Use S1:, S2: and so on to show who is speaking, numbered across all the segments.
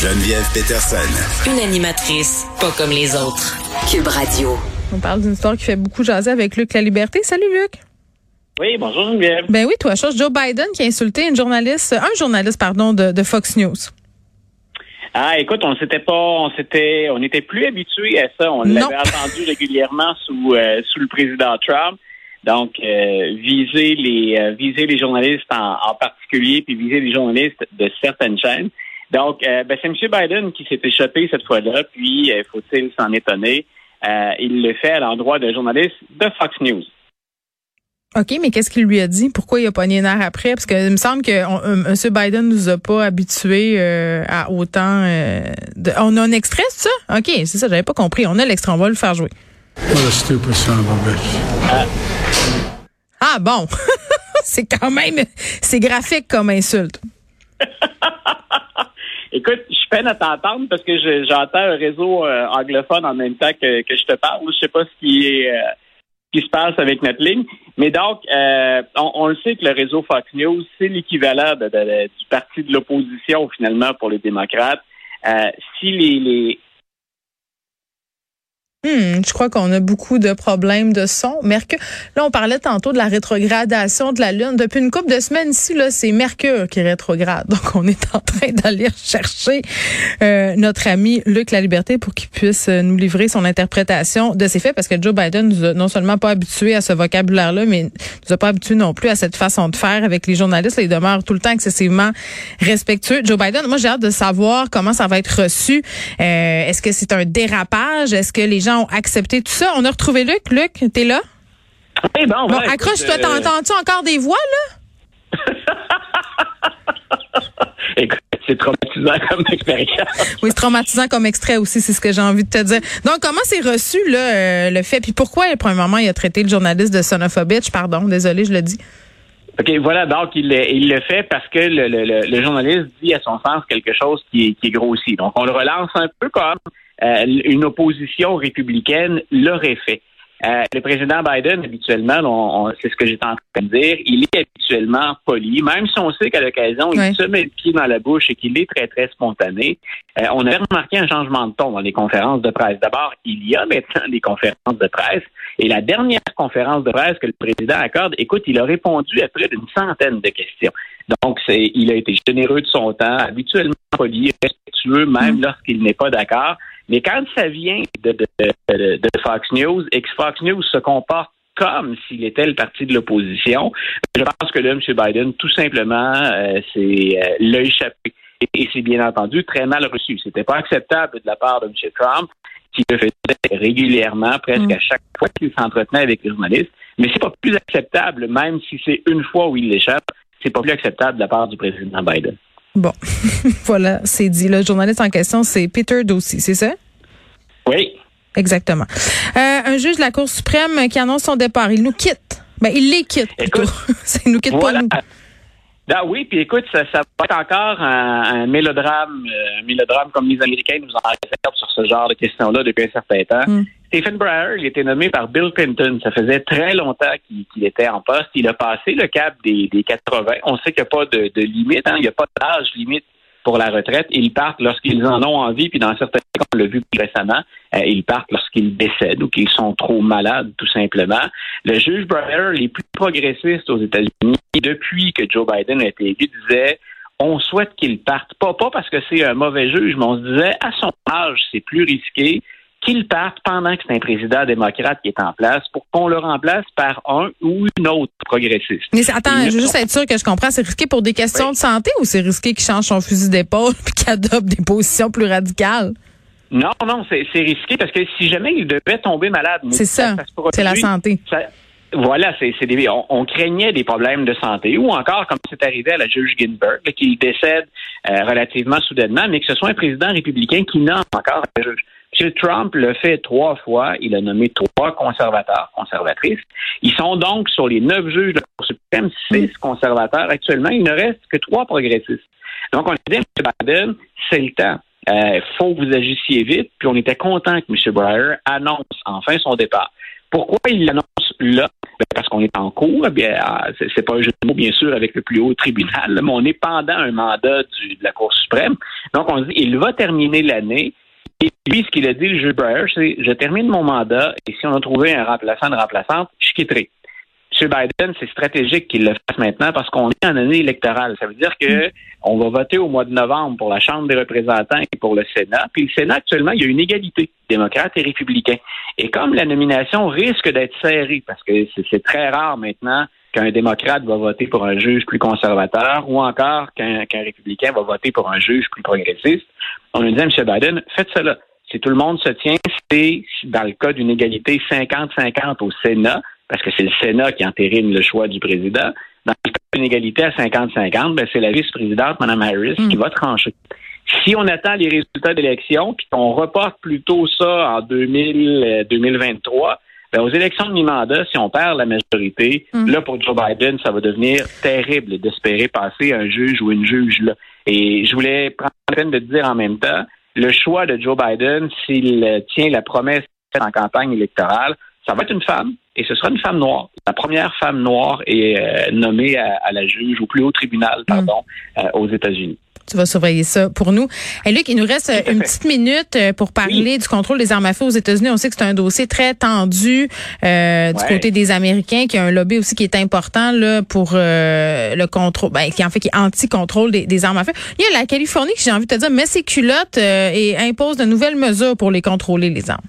S1: Geneviève Peterson.
S2: Une animatrice pas comme les autres. Cube Radio.
S3: On parle d'une histoire qui fait beaucoup jaser avec Luc La Liberté. Salut Luc.
S4: Oui, bonjour Geneviève.
S3: Ben oui, toi, chose Joe Biden qui a insulté une journaliste, un journaliste, pardon, de, de Fox News.
S4: Ah, écoute, on s'était pas, on s'était, on n'était plus habitué à ça. On l'avait entendu régulièrement sous euh, sous le président Trump. Donc, euh, viser les euh, viser les journalistes en, en, particulier, puis viser les journalistes de certaines chaînes. Donc, euh, ben, c'est M. Biden qui s'est échappé cette fois-là, puis faut-il s'en étonner, il le fait à l'endroit de journalistes de Fox News.
S3: OK, mais qu'est-ce qu'il lui a dit? Pourquoi il a pogné l'air après? Parce que il me semble que M. Biden nous a pas habitués à autant de... On a un extrait, c'est ça? OK, c'est ça, j'avais pas compris. On a l'extrait, on va le faire jouer. Ah bon, c'est quand même, c'est graphique comme insulte.
S4: Écoute, je peine à t'entendre parce que j'entends un réseau euh, anglophone en même temps que, je te parle. Je sais pas ce qui est euh, qui se passe avec notre ligne. Mais donc, euh, on, le sait que le réseau Fox News, c'est l'équivalent du parti de l'opposition finalement pour les démocrates. si les,
S3: Hmm, je crois qu'on a beaucoup de problèmes de son. Mercure. Là, on parlait tantôt de la rétrogradation de la Lune. Depuis une couple de semaines ici, là, c'est Mercure qui rétrograde. Donc, on est en train d'aller chercher euh, notre ami Luc La Liberté pour qu'il puisse euh, nous livrer son interprétation de ces faits, parce que Joe Biden nous a non seulement pas habitués à ce vocabulaire-là, mais nous a pas habitués non plus à cette façon de faire avec les journalistes. Là, il demeure tout le temps excessivement respectueux. Joe Biden, moi, j'ai hâte de savoir comment ça va être reçu. Euh, est-ce que c'est un dérapage? Est-ce que les gens ont accepté tout ça. On a retrouvé Luc. Luc, t'es là?
S4: Oui, bon.
S3: Bon, accroche-toi. Euh... T'entends-tu encore des voix, là?
S4: Écoute, c'est traumatisant comme expérience.
S3: oui, c'est traumatisant comme extrait aussi, c'est ce que j'ai envie de te dire. Donc, comment c'est reçu, là, euh, le fait? Puis pourquoi, premièrement, il a traité le journaliste de son Pardon, désolé, je le dis.
S4: OK, voilà, donc il, il le fait parce que le, le, le, journaliste dit à son sens quelque chose qui est, qui est grossi. Donc, on le relance un peu comme une opposition républicaine l'aurait fait. Euh, le président Biden, habituellement, c'est ce que j'étais en train de dire, il est habituellement poli, même si on sait qu'à l'occasion, il se met le pied dans la bouche et qu'il est très, très spontané. Euh, on a remarqué un changement de ton dans les conférences de presse. D'abord, il y a maintenant des conférences de presse. Et la dernière conférence de presse que le président accorde, écoute, il a répondu à près d'une centaine de questions. Donc, c'est, il a été généreux de son temps, habituellement poli, respectueux, même mm. lorsqu'il n'est pas d'accord. Mais quand ça vient de, Fox News et que Fox News se comporte comme s'il était le parti de l'opposition, je pense que là, M. Biden, tout simplement, euh, c'est euh, l'a échappé. Et, c'est bien entendu très mal reçu. C'était pas acceptable de la part de M. Trump, qui le faisait régulièrement, presque mm. à chaque fois qu'il s'entretenait avec les journalistes. Mais c'est pas plus acceptable, même si c'est une fois où il l'échappe, c'est pas plus acceptable de la part du président Biden.
S3: Bon, voilà, c'est dit. Le journaliste en question, c'est Peter Dossi, c'est ça?
S4: Oui.
S3: Exactement. Euh, un juge de la Cour suprême qui annonce son départ. Il nous quitte. Ben, il les quitte plutôt. il nous quitte pas nous.
S4: Ah oui, puis écoute, ça, ça va être encore un, mélodrame, euh, un mélodrame comme les Américains nous en réservent sur ce genre de questions-là depuis un certain temps. Hmm. Stephen Breyer, il était nommé par Bill Clinton. Ça faisait très longtemps qu'il était en poste. Il a passé le cap des, des 80. On sait qu'il n'y a pas de, de limite, hein? il n'y a pas d'âge limite pour la retraite. Ils partent lorsqu'ils en ont envie, puis dans certains cas, on l'a vu plus récemment, euh, ils partent lorsqu'ils décèdent ou qu'ils sont trop malades, tout simplement. Le juge Breyer, les plus progressistes aux États-Unis, depuis que Joe Biden a été élu, disait on souhaite qu'il parte. Pas, pas parce que c'est un mauvais juge, mais on se disait à son âge, c'est plus risqué qu'il parte pendant que c'est un président démocrate qui est en place pour qu'on le remplace par un ou une autre progressiste.
S3: Mais attends, je veux juste être sûr que je comprends. C'est risqué pour des questions de santé ou c'est risqué qu'il change son fusil d'épaule puis qu'il adopte des positions plus radicales?
S4: Non, non, c'est risqué parce que si jamais il devait tomber malade,
S3: c'est ça, c'est la santé.
S4: voilà, c'est on, on, craignait des problèmes de santé ou encore comme c'est arrivé à la juge Ginsburg, qu'il décède euh, relativement soudainement, mais que ce soit un président républicain qui nomme encore un juge. M. Trump le fait trois fois. Il a nommé trois conservateurs, conservatrices. Ils sont donc sur les neuf juges de la Cour suprême, six conservateurs. Actuellement, il ne reste que trois progressistes. Donc, on a dit à M. Biden, c'est le temps. Il euh, faut que vous agissiez vite. Puis on était content que M. Breyer annonce enfin son départ. Pourquoi il l'annonce là? Ben, parce qu'on est en cours. Eh bien, ah, c'est pas un jeu de mots, bien sûr, avec le plus haut tribunal, mais on est pendant un mandat de la Cour suprême. Donc, on dit, il va terminer l'année. Et lui, ce qu'il a dit, le jeu Breyer, c'est je termine mon mandat et si on a trouvé un remplaçant, une remplaçante, je quitterai. M. Biden, c'est stratégique qu'il le fasse maintenant parce qu'on est en année électorale. Ça veut dire que on va voter au mois de novembre pour la Chambre des représentants et pour le Sénat. Puis le Sénat, actuellement, il y a une égalité, démocrates et républicains. Et comme la nomination risque d'être serrée, parce que c'est très rare maintenant qu'un démocrate va voter pour un juge plus conservateur ou encore qu'un républicain va voter pour un juge plus progressiste, on lui dit à M. Biden, faites cela. Si tout le monde se tient, c'est dans le cas d'une égalité 50-50 au Sénat, parce que c'est le Sénat qui entérine le choix du président. Dans le cas d'une égalité à 50-50, ben, c'est la vice-présidente, Mme Harris, qui hmm. va trancher. Si on attend les résultats d'élection, puis qu'on reporte plutôt ça en 2000, 2023, euh, ben, aux élections de mi-mandat, si on perd la majorité, hmm. là, pour Joe Biden, ça va devenir terrible d'espérer passer un juge ou une juge là. Et je voulais prendre la peine de dire en même temps, le choix de Joe Biden, s'il tient la promesse en campagne électorale, ça va être une femme et ce sera une femme noire. La première femme noire est euh, nommée à, la juge au plus haut tribunal, pardon, mm. euh, aux États-Unis.
S3: Tu vas surveiller ça pour nous. Et Luc, il nous reste euh, une petite minute pour parler du contrôle des armes à feu aux États-Unis. On sait que c'est un dossier très tendu du côté des Américains, qui a un lobby aussi qui est important là pour le contrôle, ben, qui en fait qui est anti-contrôle des, des, armes à feu. Il y a la Californie qui j'ai envie de te dire met ses culottes et impose de nouvelles mesures pour les contrôler les armes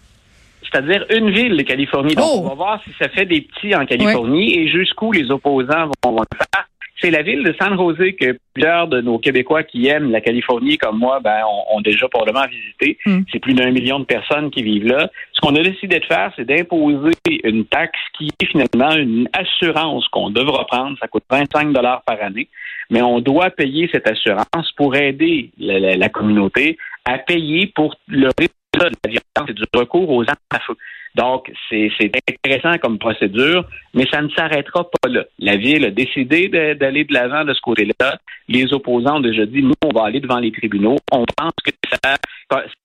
S4: c'est-à-dire une ville de Californie. Donc, oh! on va voir si ça fait des petits en Californie et jusqu'où les opposants vont, le faire. C'est la ville de San José que plusieurs de nos Québécois qui aiment la Californie comme moi ben, ont, déjà probablement visité. Hmm. C'est plus d'un million de personnes qui vivent là. Ce qu'on a décidé de faire, c'est d'imposer une taxe qui est finalement une assurance qu'on devra prendre. Ça coûte 25 dollars par année, mais on doit payer cette assurance pour aider la, la communauté à payer pour le risque de la violence et du recours aux armes à feu. Donc, c'est intéressant comme procédure, mais ça ne s'arrêtera pas là. La Ville a décidé d'aller de l'avant de, ce côté-là. Les opposants ont déjà dit, nous, on va aller devant les tribunaux. On pense que ça,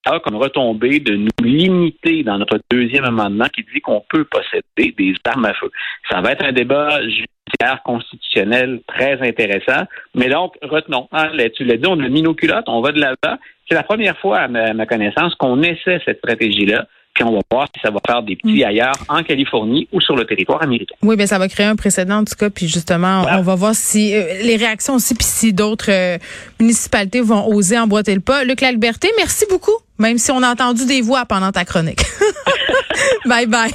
S4: a comme retombée de nous limiter dans notre deuxième amendement qui dit qu'on peut posséder des armes à feu. Ça va être un débat judiciaire constitutionnel très intéressant. Mais donc, retenons. Hein, tu l'as dit, on a mis nos culottes, on va de l'avant. C'est la première fois, à ma, connaissance, qu'on essaie cette stratégie-là puis on va voir si ça va faire des petits mm. ailleurs en Californie ou sur le territoire américain.
S3: Oui, bien ça va créer un précédent en tout cas, puis justement, on va voir si euh, les réactions aussi, puis si d'autres euh, municipalités vont oser emboîter le pas. Luc La Liberté, merci beaucoup, même si on a entendu des voix pendant ta chronique. bye bye.